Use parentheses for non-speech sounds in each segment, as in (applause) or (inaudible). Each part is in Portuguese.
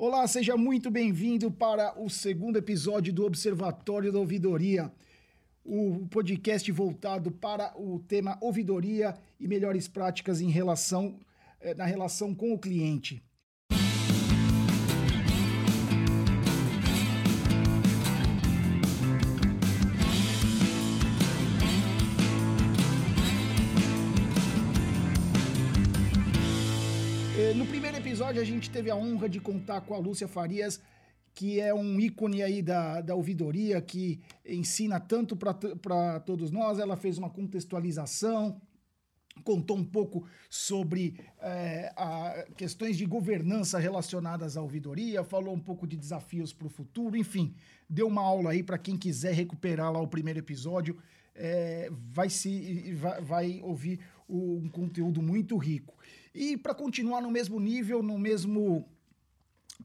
Olá, seja muito bem-vindo para o segundo episódio do Observatório da Ouvidoria, o podcast voltado para o tema ouvidoria e melhores práticas em relação eh, na relação com o cliente. Episódio, a gente teve a honra de contar com a Lúcia Farias, que é um ícone aí da, da ouvidoria, que ensina tanto para todos nós. Ela fez uma contextualização, contou um pouco sobre é, a, questões de governança relacionadas à ouvidoria, falou um pouco de desafios para o futuro, enfim, deu uma aula aí para quem quiser recuperar lá o primeiro episódio, é, vai, se, vai, vai ouvir um conteúdo muito rico. E para continuar no mesmo nível, no mesmo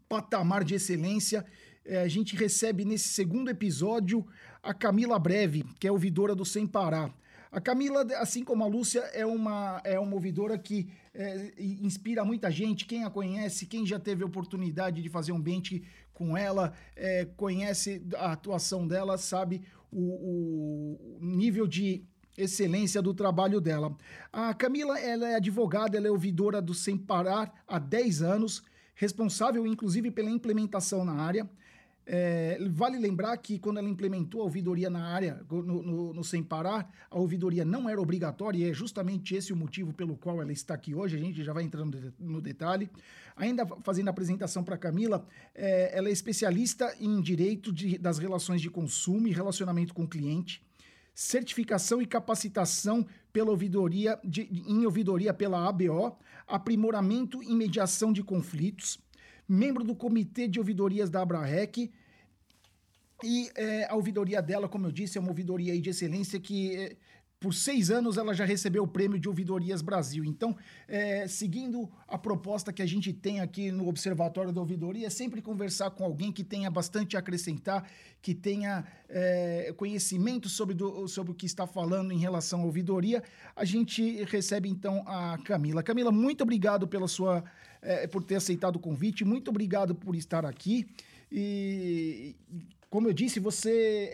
patamar de excelência, eh, a gente recebe nesse segundo episódio a Camila Breve, que é ouvidora do Sem Parar. A Camila, assim como a Lúcia, é uma, é uma ouvidora que é, inspira muita gente. Quem a conhece, quem já teve oportunidade de fazer um bench com ela, é, conhece a atuação dela, sabe o, o nível de excelência do trabalho dela. A Camila ela é advogada, ela é ouvidora do Sem Parar há 10 anos, responsável inclusive pela implementação na área. É, vale lembrar que quando ela implementou a ouvidoria na área, no, no, no, Sem Parar, a ouvidoria não era obrigatória e é justamente esse o motivo pelo qual ela está aqui hoje. A gente já vai entrando no detalhe. Ainda fazendo a apresentação para Camila, é, ela é especialista em direito de, das relações de consumo e relacionamento com o cliente certificação e capacitação pela ouvidoria de, em ouvidoria pela ABO, aprimoramento e mediação de conflitos, membro do comitê de ouvidorias da Abrarec. E é, a ouvidoria dela, como eu disse, é uma ouvidoria de excelência que é, por seis anos ela já recebeu o prêmio de Ouvidorias Brasil. Então, é, seguindo a proposta que a gente tem aqui no Observatório da Ouvidoria, é sempre conversar com alguém que tenha bastante a acrescentar, que tenha é, conhecimento sobre, do, sobre o que está falando em relação à ouvidoria. A gente recebe então a Camila. Camila, muito obrigado pela sua, é, por ter aceitado o convite, muito obrigado por estar aqui. E como eu disse, você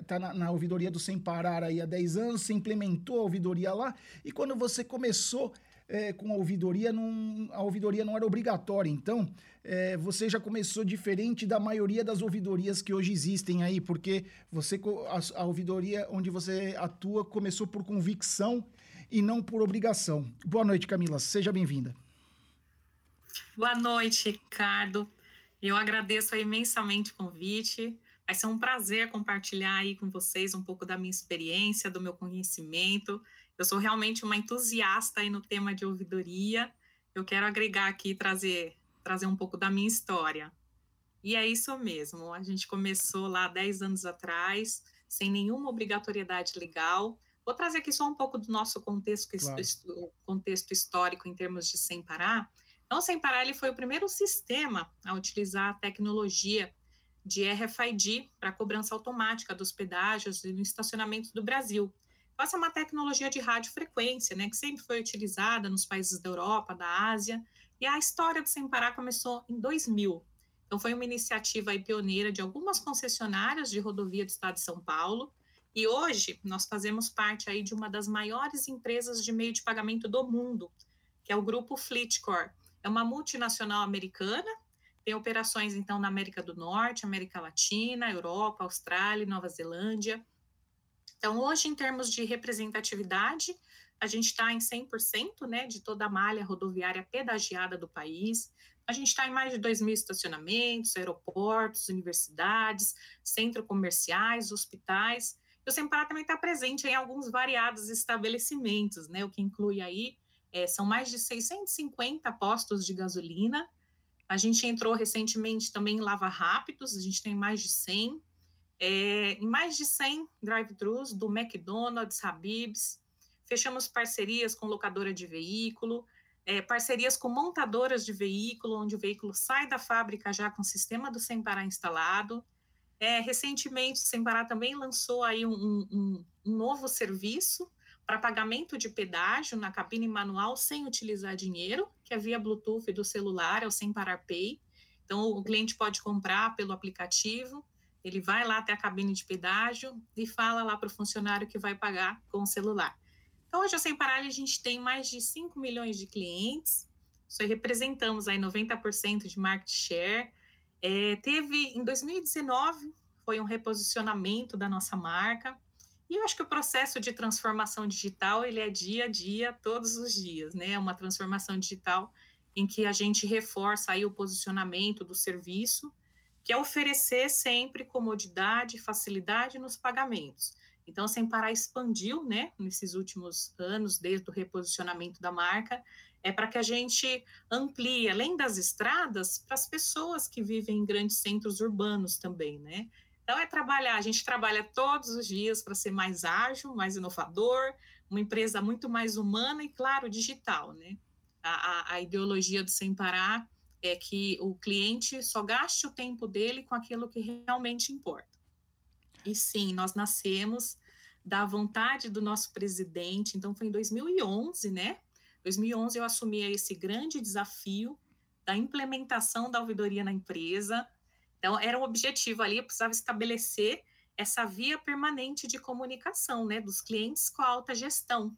está é, na, na, ouvidoria do Sem Parar aí há 10 anos, você implementou a ouvidoria lá, e quando você começou é, com a ouvidoria, não, a ouvidoria não era obrigatória. Então, é, você já começou diferente da maioria das ouvidorias que hoje existem aí, porque você a, a ouvidoria onde você atua começou por convicção e não por obrigação. Boa noite, Camila. Seja bem-vinda. Boa noite, Ricardo. Eu agradeço imensamente o convite. Vai ser um prazer compartilhar aí com vocês um pouco da minha experiência, do meu conhecimento. Eu sou realmente uma entusiasta aí no tema de ouvidoria. Eu quero agregar aqui trazer trazer um pouco da minha história. E é isso mesmo. A gente começou lá 10 anos atrás, sem nenhuma obrigatoriedade legal. Vou trazer aqui só um pouco do nosso contexto, claro. contexto histórico em termos de Sem Parar. Então, Sem Parar ele foi o primeiro sistema a utilizar a tecnologia de RFID para cobrança automática dos pedágios e no estacionamento do Brasil. Então, essa é uma tecnologia de radiofrequência, né, que sempre foi utilizada nos países da Europa, da Ásia, e a história do Sem Parar começou em 2000. Então, foi uma iniciativa pioneira de algumas concessionárias de rodovia do estado de São Paulo, e hoje nós fazemos parte aí de uma das maiores empresas de meio de pagamento do mundo, que é o grupo Fleetcor. É uma multinacional americana tem operações, então, na América do Norte, América Latina, Europa, Austrália, Nova Zelândia. Então, hoje, em termos de representatividade, a gente está em 100% né, de toda a malha rodoviária pedagiada do país. A gente está em mais de 2 mil estacionamentos, aeroportos, universidades, centros comerciais, hospitais. E o Sempará também está presente em alguns variados estabelecimentos, né, o que inclui aí, é, são mais de 650 postos de gasolina, a gente entrou recentemente também em Lava Rápidos, a gente tem mais de 100, é, mais de 100 drive-thrus do McDonald's, Habib's, fechamos parcerias com locadora de veículo, é, parcerias com montadoras de veículo, onde o veículo sai da fábrica já com o sistema do Sem Parar instalado. É, recentemente, o Sem Parar também lançou aí um, um, um novo serviço para pagamento de pedágio na cabine manual sem utilizar dinheiro, que é via Bluetooth do celular, é o Sem Parar Pay. Então, o cliente pode comprar pelo aplicativo, ele vai lá até a cabine de pedágio e fala lá para o funcionário que vai pagar com o celular. Então, hoje, Sem Paralho, a gente tem mais de 5 milhões de clientes, isso aí representamos aí 90% de market share. É, teve, em 2019, foi um reposicionamento da nossa marca, e eu acho que o processo de transformação digital, ele é dia a dia, todos os dias, né? É uma transformação digital em que a gente reforça aí o posicionamento do serviço, que é oferecer sempre comodidade facilidade nos pagamentos. Então, Sem Parar expandiu, né, nesses últimos anos, desde o reposicionamento da marca, é para que a gente amplie, além das estradas, para as pessoas que vivem em grandes centros urbanos também, né? Então, é trabalhar, a gente trabalha todos os dias para ser mais ágil, mais inovador, uma empresa muito mais humana e, claro, digital, né? A, a, a ideologia do Sem Parar é que o cliente só gaste o tempo dele com aquilo que realmente importa. E sim, nós nascemos da vontade do nosso presidente, então foi em 2011, né? 2011 eu assumi esse grande desafio da implementação da ouvidoria na empresa, então, era um objetivo ali, precisava estabelecer essa via permanente de comunicação, né, dos clientes com a alta gestão.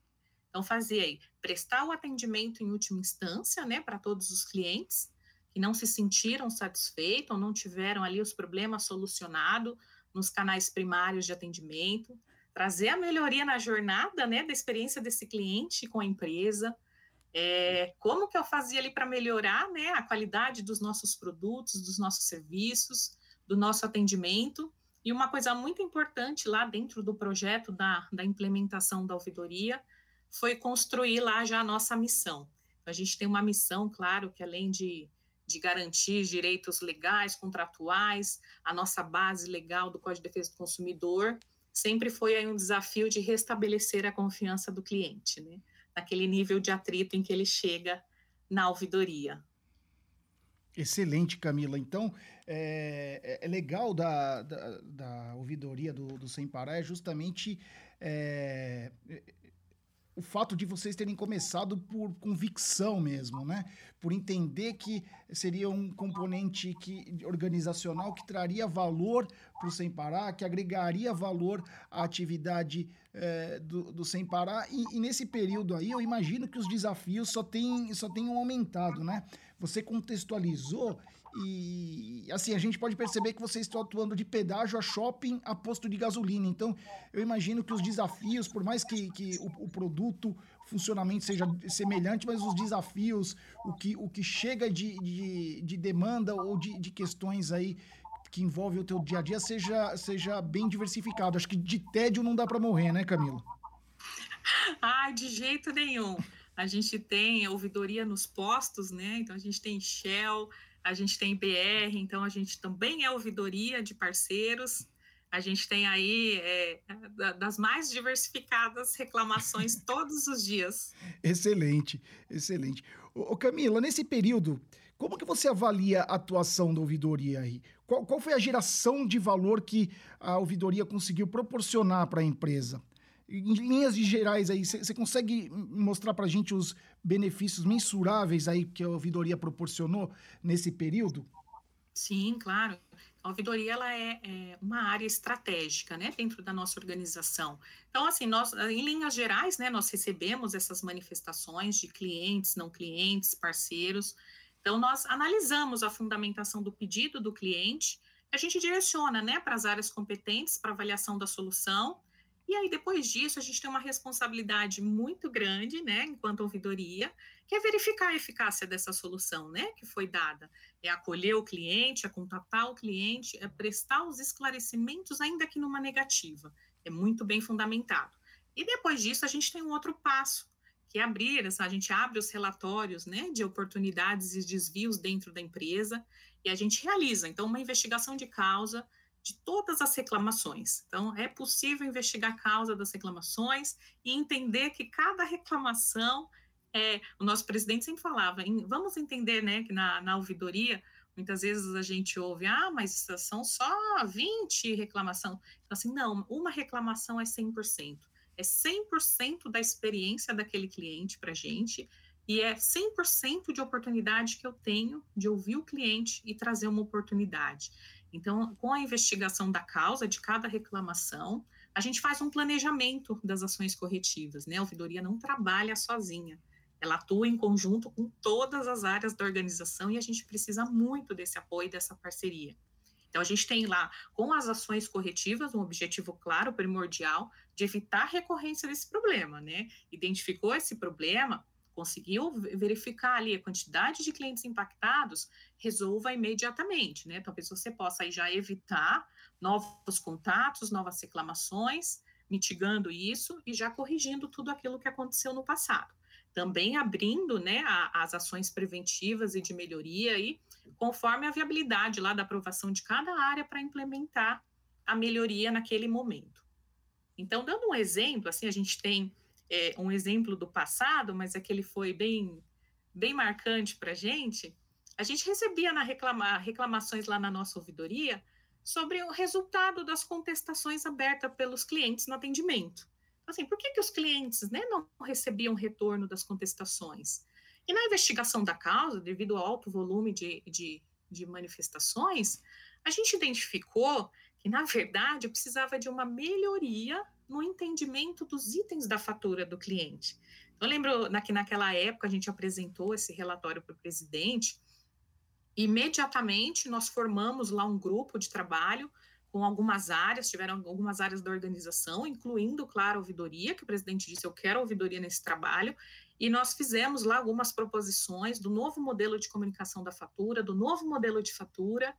Então, fazia aí, prestar o atendimento em última instância, né, para todos os clientes que não se sentiram satisfeitos ou não tiveram ali os problemas solucionados nos canais primários de atendimento, trazer a melhoria na jornada, né, da experiência desse cliente com a empresa, é, como que eu fazia ali para melhorar né, a qualidade dos nossos produtos, dos nossos serviços, do nosso atendimento. E uma coisa muito importante lá dentro do projeto da, da implementação da ouvidoria foi construir lá já a nossa missão. A gente tem uma missão, claro, que além de, de garantir direitos legais, contratuais, a nossa base legal do Código de Defesa do Consumidor, sempre foi aí um desafio de restabelecer a confiança do cliente, né? Naquele nível de atrito em que ele chega na ouvidoria. Excelente, Camila. Então, é, é, é legal da, da, da, ouvidoria do, do Sem Parar é justamente é, o fato de vocês terem começado por convicção mesmo, né? Por entender que seria um componente que, organizacional que traria valor para o Sem Parar, que agregaria valor à atividade é, do, do, Sem Parar. E, e, nesse período aí, eu imagino que os desafios só, tem, só tenham aumentado, né? Você contextualizou e assim, a gente pode perceber que vocês estão atuando de pedágio a shopping a posto de gasolina. Então, eu imagino que os desafios, por mais que, que o, o produto, o funcionamento seja semelhante, mas os desafios, o que, o que chega de, de, de demanda ou de, de questões aí que envolve o teu dia a dia seja, seja bem diversificado. Acho que de tédio não dá para morrer, né, Camila? Ai, de jeito nenhum. A gente tem ouvidoria nos postos, né? Então a gente tem Shell, a gente tem BR, então a gente também é ouvidoria de parceiros. A gente tem aí é, das mais diversificadas reclamações (laughs) todos os dias. Excelente, excelente. Ô, Camila, nesse período, como que você avalia a atuação da ouvidoria aí? Qual, qual foi a geração de valor que a ouvidoria conseguiu proporcionar para a empresa? Em linhas gerais aí, você consegue mostrar para a gente os benefícios mensuráveis aí que a ouvidoria proporcionou nesse período? Sim, claro. A ouvidoria ela é, é, uma área estratégica, né, dentro da nossa organização. Então, assim, nós, em linhas gerais, né, nós recebemos essas manifestações de clientes, não clientes, parceiros. Então, nós analisamos a fundamentação do pedido do cliente, a gente direciona, né, para as áreas competentes para avaliação da solução e aí, depois disso, a gente tem uma responsabilidade muito grande, né, enquanto ouvidoria, que é verificar a eficácia dessa solução, né, que foi dada. É acolher o cliente, é contatar o cliente, é prestar os esclarecimentos, ainda que numa negativa. É muito bem fundamentado. E depois disso, a gente tem um outro passo, que é abrir, a gente abre os relatórios, né, de oportunidades e desvios dentro da empresa, e a gente realiza, então, uma investigação de causa, de todas as reclamações. Então, é possível investigar a causa das reclamações e entender que cada reclamação, é, o nosso presidente sempre falava, em, vamos entender né, que na, na ouvidoria, muitas vezes a gente ouve, ah, mas são só 20 reclamação. Então, assim, não, uma reclamação é 100%. É 100% da experiência daquele cliente para a gente, e é 100% de oportunidade que eu tenho de ouvir o cliente e trazer uma oportunidade. Então, com a investigação da causa de cada reclamação, a gente faz um planejamento das ações corretivas, né? A ouvidoria não trabalha sozinha. Ela atua em conjunto com todas as áreas da organização e a gente precisa muito desse apoio, dessa parceria. Então, a gente tem lá, com as ações corretivas, um objetivo claro, primordial, de evitar a recorrência desse problema, né? Identificou esse problema, conseguiu verificar ali a quantidade de clientes impactados, resolva imediatamente, né? Talvez você possa aí já evitar novos contatos, novas reclamações, mitigando isso e já corrigindo tudo aquilo que aconteceu no passado. Também abrindo, né, a, as ações preventivas e de melhoria aí, conforme a viabilidade lá da aprovação de cada área para implementar a melhoria naquele momento. Então, dando um exemplo, assim, a gente tem é, um exemplo do passado, mas é que ele foi bem, bem marcante para a gente, a gente recebia na reclama, reclamações lá na nossa ouvidoria sobre o resultado das contestações abertas pelos clientes no atendimento. Então, assim, por que, que os clientes né, não recebiam retorno das contestações? E na investigação da causa, devido ao alto volume de, de, de manifestações, a gente identificou na verdade, eu precisava de uma melhoria no entendimento dos itens da fatura do cliente. Eu lembro que naquela época a gente apresentou esse relatório para o presidente, e imediatamente nós formamos lá um grupo de trabalho com algumas áreas, tiveram algumas áreas da organização, incluindo, claro, a ouvidoria, que o presidente disse, eu quero ouvidoria nesse trabalho, e nós fizemos lá algumas proposições do novo modelo de comunicação da fatura, do novo modelo de fatura,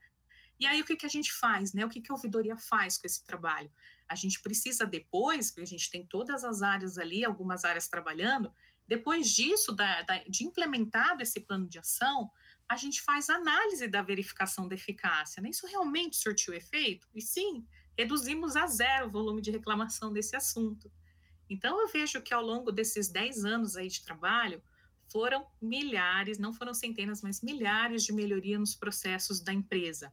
e aí o que, que a gente faz, né? O que, que a ouvidoria faz com esse trabalho? A gente precisa depois, porque a gente tem todas as áreas ali, algumas áreas trabalhando, depois disso, da, da, de implementado esse plano de ação, a gente faz análise da verificação da eficácia. Né? Isso realmente surtiu efeito? E sim, reduzimos a zero o volume de reclamação desse assunto. Então, eu vejo que ao longo desses 10 anos aí de trabalho, foram milhares, não foram centenas, mas milhares de melhoria nos processos da empresa.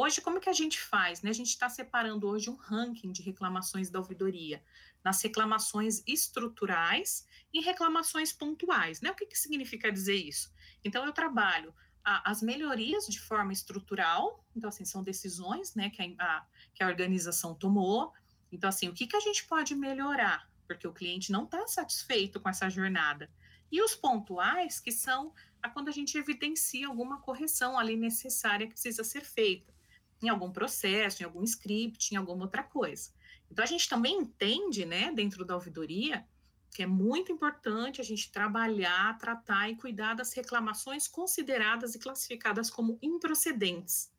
Hoje, como que a gente faz? Né? A gente está separando hoje um ranking de reclamações da ouvidoria nas reclamações estruturais e reclamações pontuais. Né? O que, que significa dizer isso? Então, eu trabalho a, as melhorias de forma estrutural, então, assim, são decisões né, que, a, que a organização tomou. Então, assim, o que, que a gente pode melhorar? Porque o cliente não está satisfeito com essa jornada. E os pontuais, que são a quando a gente evidencia alguma correção ali necessária que precisa ser feita em algum processo, em algum script, em alguma outra coisa. Então, a gente também entende, né, dentro da ouvidoria, que é muito importante a gente trabalhar, tratar e cuidar das reclamações consideradas e classificadas como improcedentes,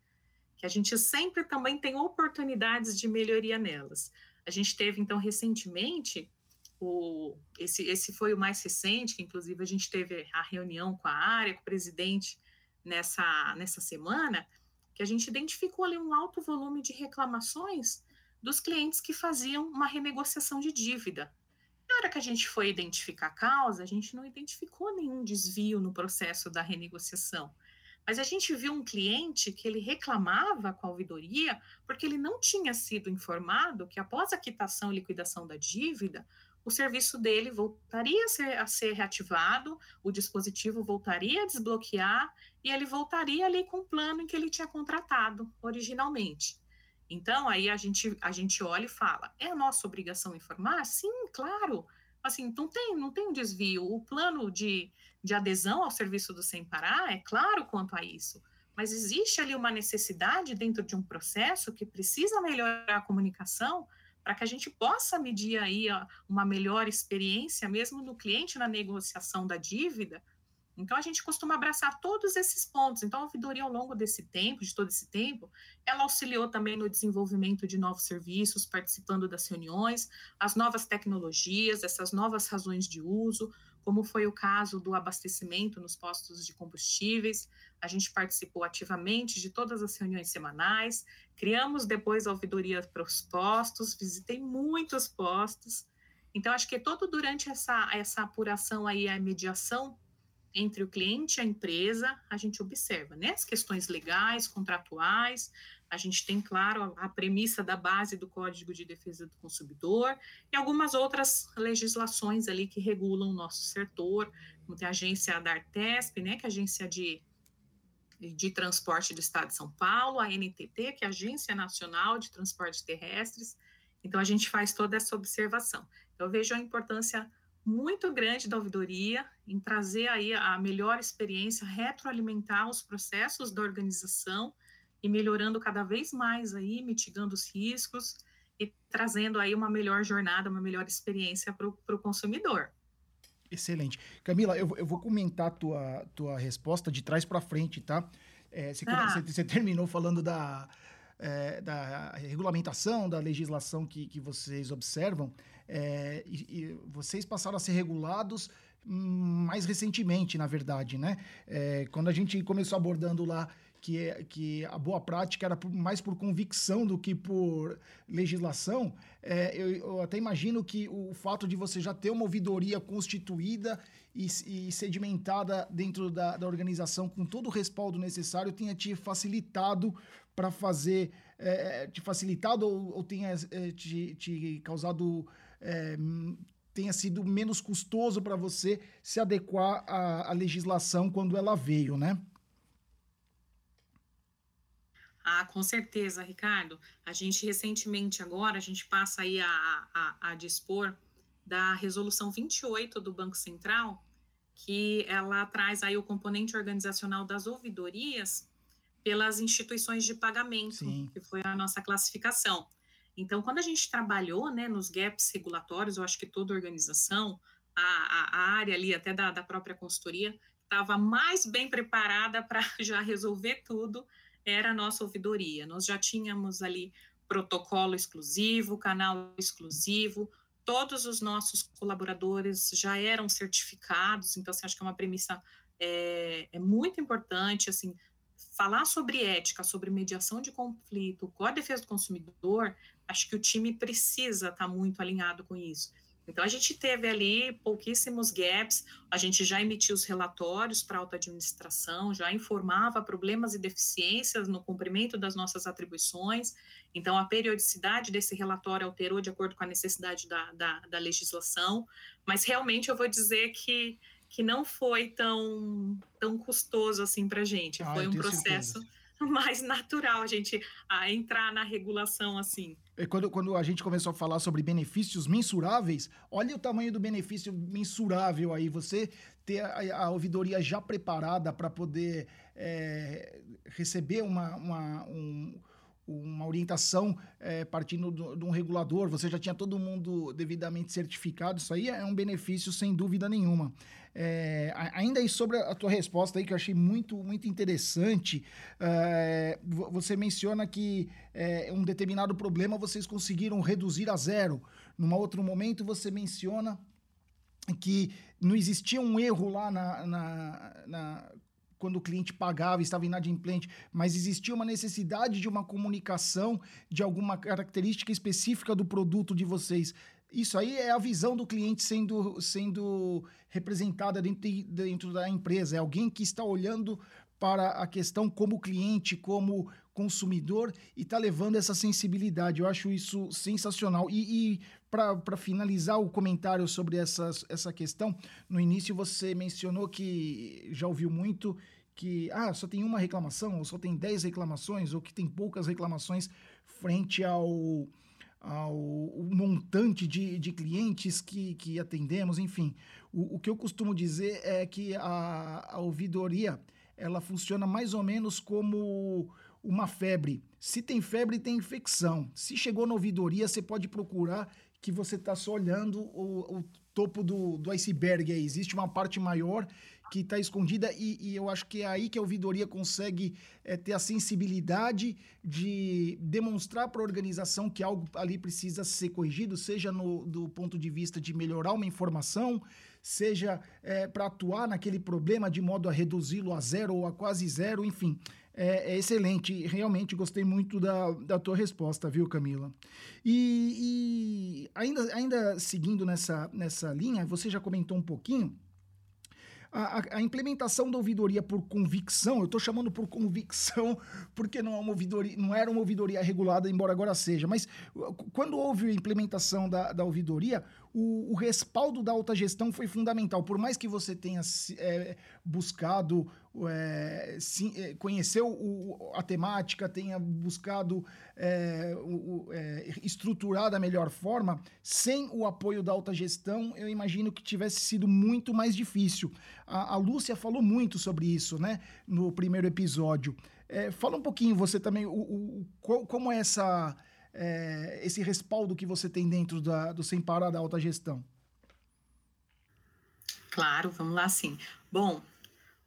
que a gente sempre também tem oportunidades de melhoria nelas. A gente teve, então, recentemente, o, esse, esse foi o mais recente, que inclusive a gente teve a reunião com a área, com o presidente nessa, nessa semana, que a gente identificou ali um alto volume de reclamações dos clientes que faziam uma renegociação de dívida. Na hora que a gente foi identificar a causa, a gente não identificou nenhum desvio no processo da renegociação. Mas a gente viu um cliente que ele reclamava com a ouvidoria porque ele não tinha sido informado que após a quitação e liquidação da dívida, o serviço dele voltaria a ser, a ser reativado, o dispositivo voltaria a desbloquear e ele voltaria ali com o plano em que ele tinha contratado originalmente. Então, aí a gente, a gente olha e fala: é a nossa obrigação informar? Sim, claro. Assim, não tem, não tem um desvio. O plano de, de adesão ao serviço do Sem Parar é claro quanto a isso. Mas existe ali uma necessidade dentro de um processo que precisa melhorar a comunicação para que a gente possa medir aí uma melhor experiência mesmo no cliente na negociação da dívida, então, a gente costuma abraçar todos esses pontos. Então, a ouvidoria, ao longo desse tempo, de todo esse tempo, ela auxiliou também no desenvolvimento de novos serviços, participando das reuniões, as novas tecnologias, essas novas razões de uso, como foi o caso do abastecimento nos postos de combustíveis. A gente participou ativamente de todas as reuniões semanais, criamos depois a ouvidoria para os postos, visitei muitos postos. Então, acho que todo durante essa, essa apuração aí, a mediação entre o cliente e a empresa, a gente observa, né? As questões legais, contratuais, a gente tem, claro, a, premissa da base do Código de Defesa do Consumidor e algumas outras legislações ali que regulam o nosso setor, como tem a agência da Artesp, né, que é a agência de, de transporte do Estado de São Paulo, a NTT, que é a Agência Nacional de Transportes Terrestres. Então, a gente faz toda essa observação. Então, eu vejo a importância muito grande da ouvidoria em trazer aí a melhor experiência, retroalimentar os processos da organização e melhorando cada vez mais aí, mitigando os riscos e trazendo aí uma melhor jornada, uma melhor experiência para o consumidor. Excelente. Camila, eu, eu vou comentar a tua, tua resposta de trás para frente, tá? É, você, ah. você, você, terminou falando da, é, da regulamentação, da legislação que, que vocês observam, é, e, e, vocês passaram a ser regulados mais recentemente, na verdade, né? É, quando a gente começou abordando lá que, é, que a boa prática era por, mais por convicção do que por legislação, é, eu, eu, até imagino que o fato de você já ter uma ouvidoria constituída e, e sedimentada dentro da, da, organização com todo o respaldo necessário tenha te facilitado para fazer, é, te facilitado ou, ou tenha é, te, te, causado é, tenha sido menos custoso para você se adequar à, à legislação quando ela veio, né? Ah, com certeza, Ricardo. A gente recentemente agora, a gente passa aí a, a, a dispor da resolução 28 do Banco Central, que ela traz aí o componente organizacional das ouvidorias pelas instituições de pagamento, Sim. que foi a nossa classificação. Então, quando a gente trabalhou né, nos gaps regulatórios, eu acho que toda organização, a, a, a área ali até da, da própria consultoria, estava mais bem preparada para (laughs) já resolver tudo era a nossa ouvidoria. Nós já tínhamos ali protocolo exclusivo, canal exclusivo, todos os nossos colaboradores já eram certificados, então, assim, acho que é uma premissa é, é muito importante, assim, falar sobre ética, sobre mediação de conflito, com a defesa do consumidor, acho que o time precisa estar tá muito alinhado com isso. Então, a gente teve ali pouquíssimos gaps, a gente já emitiu os relatórios para a alta administração, já informava problemas e deficiências no cumprimento das nossas atribuições, então a periodicidade desse relatório alterou de acordo com a necessidade da, da, da legislação, mas realmente eu vou dizer que, que não foi tão, tão custoso assim para a gente, ah, foi um processo... Certeza (laughs) mais natural a gente a entrar na regulação assim. Quando, quando a gente começou a falar sobre benefícios mensuráveis, olha o tamanho do benefício mensurável aí. Você ter a, a ouvidoria já preparada para poder é, receber uma, uma, um, uma orientação é, partindo de um regulador, você já tinha todo mundo devidamente certificado, isso aí é um benefício sem dúvida nenhuma. É, ainda aí sobre a tua resposta aí, que eu achei muito, muito interessante, é, você menciona que é, um determinado problema vocês conseguiram reduzir a zero. Num outro momento você menciona que não existia um erro lá na, na, na quando o cliente pagava, estava inadimplente, mas existia uma necessidade de uma comunicação de alguma característica específica do produto de vocês. Isso aí é a visão do cliente sendo, sendo representada dentro, de, dentro da empresa. É alguém que está olhando para a questão como cliente, como consumidor e está levando essa sensibilidade. Eu acho isso sensacional. E, e para finalizar o comentário sobre essa, essa questão, no início você mencionou que já ouviu muito que ah, só tem uma reclamação, ou só tem 10 reclamações, ou que tem poucas reclamações frente ao, ao montante de, de clientes que, que atendemos, enfim. O, o que eu costumo dizer é que a, a ouvidoria ela funciona mais ou menos como uma febre. Se tem febre, tem infecção. Se chegou na ouvidoria, você pode procurar que você está só olhando o, o topo do, do iceberg aí. Existe uma parte maior que está escondida e, e, eu acho que é aí que a ouvidoria consegue é, ter a sensibilidade de demonstrar para a organização que algo ali precisa ser corrigido, seja no, do ponto de vista de melhorar uma informação, seja é, para atuar naquele problema de modo a reduzi-lo a zero ou a quase zero, enfim é, é, excelente. Realmente gostei muito da, da tua resposta, viu, Camila? E, e, ainda, ainda seguindo nessa, nessa linha, você já comentou um pouquinho. A, a, implementação da ouvidoria por convicção, eu estou chamando por convicção (laughs) porque não, é uma ouvidoria, não era uma ouvidoria regulada, embora agora seja, mas quando houve a implementação da, da ouvidoria, o, o, respaldo da alta gestão foi fundamental. Por mais que você tenha é, buscado é, é, conhecer o, a temática, tenha buscado é, o, é, estruturar da melhor forma, sem o apoio da alta gestão, eu imagino que tivesse sido muito mais difícil. A, a Lúcia falou muito sobre isso né, no primeiro episódio. É, fala um pouquinho você também, o, o, como é essa é, esse respaldo que você tem dentro da, do Sem Parar da Alta Gestão? Claro, vamos lá sim. Bom,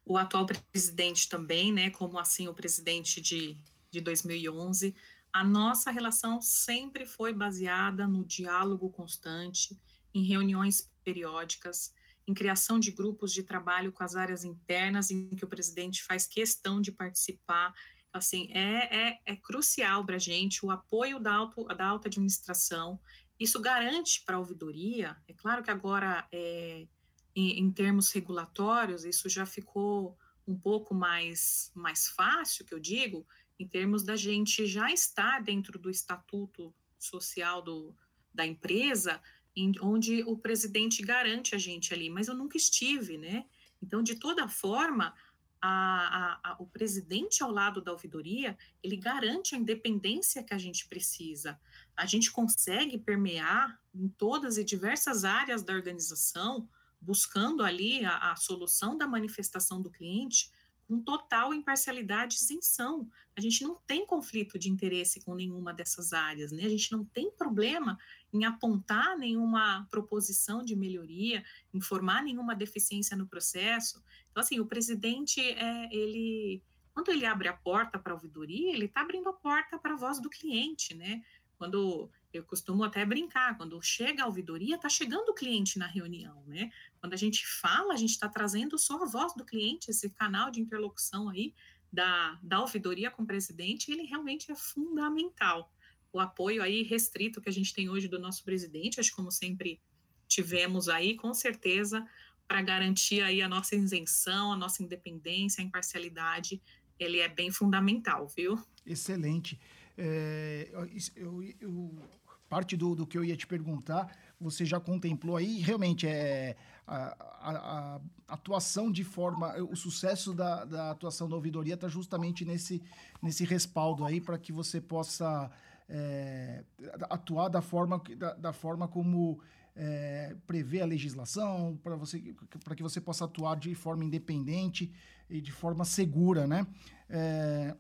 o atual presidente também, né, como assim o presidente de, de 2011, a nossa relação sempre foi baseada no diálogo constante, em reuniões periódicas, em criação de grupos de trabalho com as áreas internas, em que o presidente faz questão de participar. Assim, é, é, é crucial para a gente o apoio da, auto, da alta administração. Isso garante para a ouvidoria, é claro que agora, é, em, em, termos regulatórios, isso já ficou um pouco mais, mais fácil, que eu digo, em termos da gente já estar dentro do estatuto social do, da empresa, em, onde o presidente garante a gente ali, mas eu nunca estive, né? Então, de toda forma, a, a, a, o presidente ao lado da ouvidoria, ele garante a independência que a gente precisa. A gente consegue permear em todas e diversas áreas da organização, buscando ali a, a solução da manifestação do cliente com total imparcialidade e isenção. A gente não tem conflito de interesse com nenhuma dessas áreas, né? A gente não tem problema em apontar nenhuma proposição de melhoria, informar nenhuma deficiência no processo. Então, assim, o presidente, é, ele, quando ele abre a porta para a ouvidoria, ele está abrindo a porta para a voz do cliente, né? Quando eu costumo até brincar, quando chega a ouvidoria, está chegando o cliente na reunião, né? Quando a gente fala, a gente está trazendo só a voz do cliente, esse canal de interlocução aí da, da ouvidoria com o presidente, ele realmente é fundamental o apoio aí restrito que a gente tem hoje do nosso presidente, acho que como sempre tivemos aí, com certeza, para garantir aí a nossa isenção, a nossa independência, a imparcialidade, ele é bem fundamental, viu? Excelente. É, eu, eu, eu, parte do, do que eu ia te perguntar, você já contemplou aí, realmente é a, a, a atuação de forma, o sucesso da, da atuação da ouvidoria está justamente nesse, nesse respaldo aí para que você possa é, atuar da forma, da, da forma como é, prevê a legislação, para você, para que você possa atuar de forma independente e de forma segura, né? É,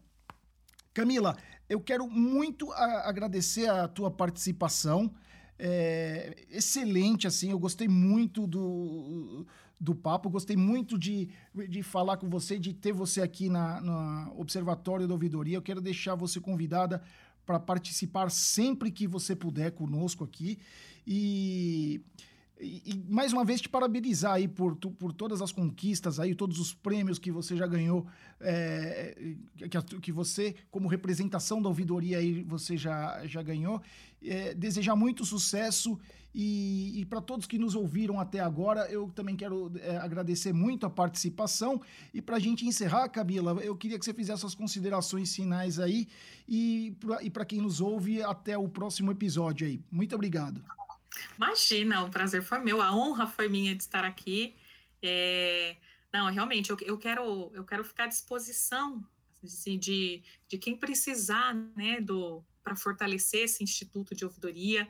Camila, eu quero muito a, agradecer a tua participação. É, excelente, assim, eu gostei muito do, do papo, gostei muito de, de falar com você, de ter você aqui na, no Observatório da Ouvidoria. Eu quero deixar você convidada para participar sempre que você puder conosco aqui. E, e, mais uma vez te parabenizar aí por, por todas as conquistas aí, todos os prêmios que você já ganhou, é, que, que você, como representação da ouvidoria aí, você já, já ganhou. É, desejar muito sucesso e, e para todos que nos ouviram até agora, eu também quero é, agradecer muito a participação. E para a gente encerrar, Camila, eu queria que você fizesse suas considerações finais aí. E para quem nos ouve, até o próximo episódio aí. Muito obrigado. Imagina, o prazer foi meu, a honra foi minha de estar aqui. É... Não, realmente, eu, eu, quero, eu quero ficar à disposição assim, de, de quem precisar né, para fortalecer esse instituto de ouvidoria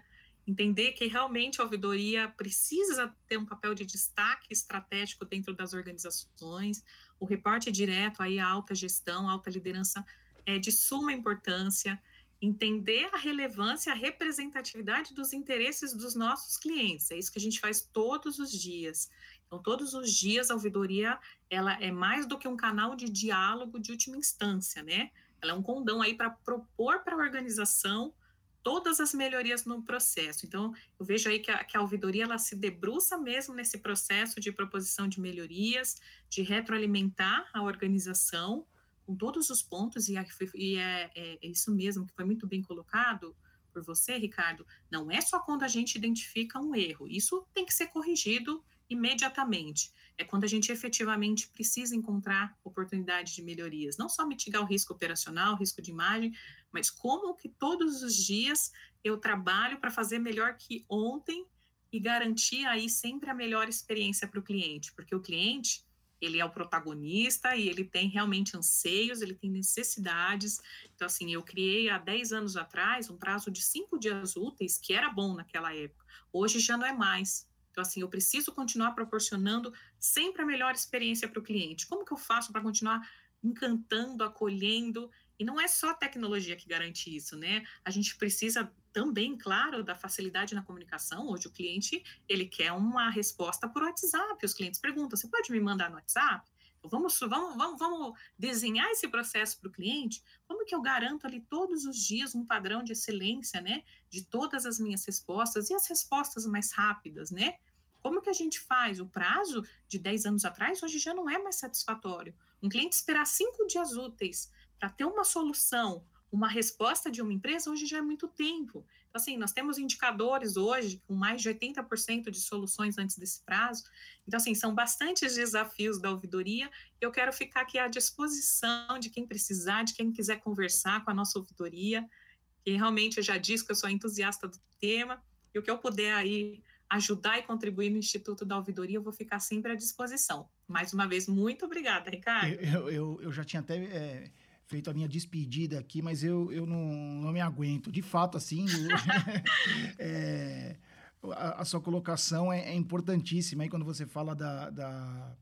entender que realmente a ouvidoria precisa ter um papel de destaque estratégico dentro das organizações, o reporte direto aí à alta gestão, alta liderança é de suma importância, entender a relevância, a representatividade dos interesses dos nossos clientes, é isso que a gente faz todos os dias. Então, todos os dias a ouvidoria, ela é mais do que um canal de diálogo de última instância, né? Ela é um condão aí para propor para a organização todas as melhorias no processo. Então, eu vejo aí que a, que a ouvidoria ela se debruça mesmo nesse processo de proposição de melhorias, de retroalimentar a organização com todos os pontos, e, e é, é, é, isso mesmo que foi muito bem colocado por você, Ricardo. Não é só quando a gente identifica um erro, isso tem que ser corrigido imediatamente. É quando a gente efetivamente precisa encontrar oportunidades de melhorias, não só mitigar o risco operacional, o risco de imagem, mas como que todos os dias eu trabalho para fazer melhor que ontem e garantir aí sempre a melhor experiência para o cliente, porque o cliente ele é o protagonista e ele tem realmente anseios, ele tem necessidades. Então, assim, eu criei há 10 anos atrás um prazo de cinco dias úteis, que era bom naquela época. Hoje já não é mais. Então, assim, eu preciso continuar proporcionando sempre a melhor experiência para o cliente. Como que eu faço para continuar encantando, acolhendo? E não é só tecnologia que garante isso, né? A gente precisa também, claro, da facilidade na comunicação. Hoje o cliente, ele quer uma resposta por WhatsApp. Os clientes perguntam, você pode me mandar no WhatsApp? Então, vamos, vamos, vamos, vamos desenhar esse processo para o cliente? Como que eu garanto ali todos os dias um padrão de excelência, né? De todas as minhas respostas e as respostas mais rápidas, né? Como que a gente faz? O prazo de 10 anos atrás hoje já não é mais satisfatório. Um cliente esperar cinco dias úteis para ter uma solução uma resposta de uma empresa hoje já é muito tempo. Então, assim, nós temos indicadores hoje com mais de 80% de soluções antes desse prazo. Então, assim, são bastantes desafios da ouvidoria. Eu quero ficar aqui à disposição de quem precisar, de quem quiser conversar com a nossa ouvidoria, que realmente eu já disse que eu sou entusiasta do tema, e o que eu puder aí ajudar e contribuir no Instituto da Ouvidoria, eu vou ficar sempre à disposição. Mais uma vez, muito obrigada, Ricardo. Eu, eu, eu já tinha até... É feito a minha despedida aqui, mas eu, eu não, não me aguento. De fato, assim, (laughs) é, a, a, sua colocação é, é, importantíssima aí quando você fala da, da,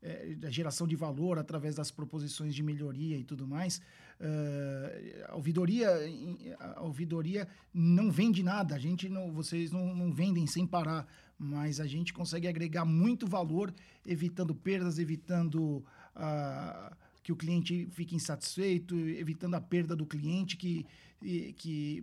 é, da, geração de valor através das proposições de melhoria e tudo mais. Uh, a, ouvidoria, a ouvidoria não vende nada, a gente não, vocês não, não vendem sem parar, mas a gente consegue agregar muito valor, evitando perdas, evitando. Uh, que o cliente fique insatisfeito, evitando a perda do cliente que, que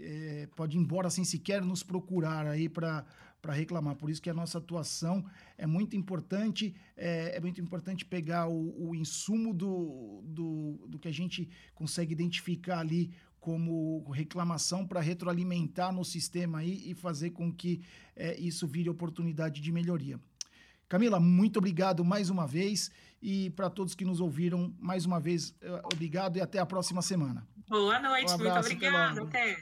é, pode ir embora sem sequer nos procurar aí para reclamar. Por isso que a nossa atuação é muito importante, é, é muito importante pegar o, o insumo do, do, do, que a gente consegue identificar ali como reclamação para retroalimentar no sistema aí e fazer com que é, isso vire oportunidade de melhoria. Camila, muito obrigado mais uma vez. E para todos que nos ouviram, mais uma vez, eh, obrigado e até a próxima semana. Boa noite, um muito obrigado. Até.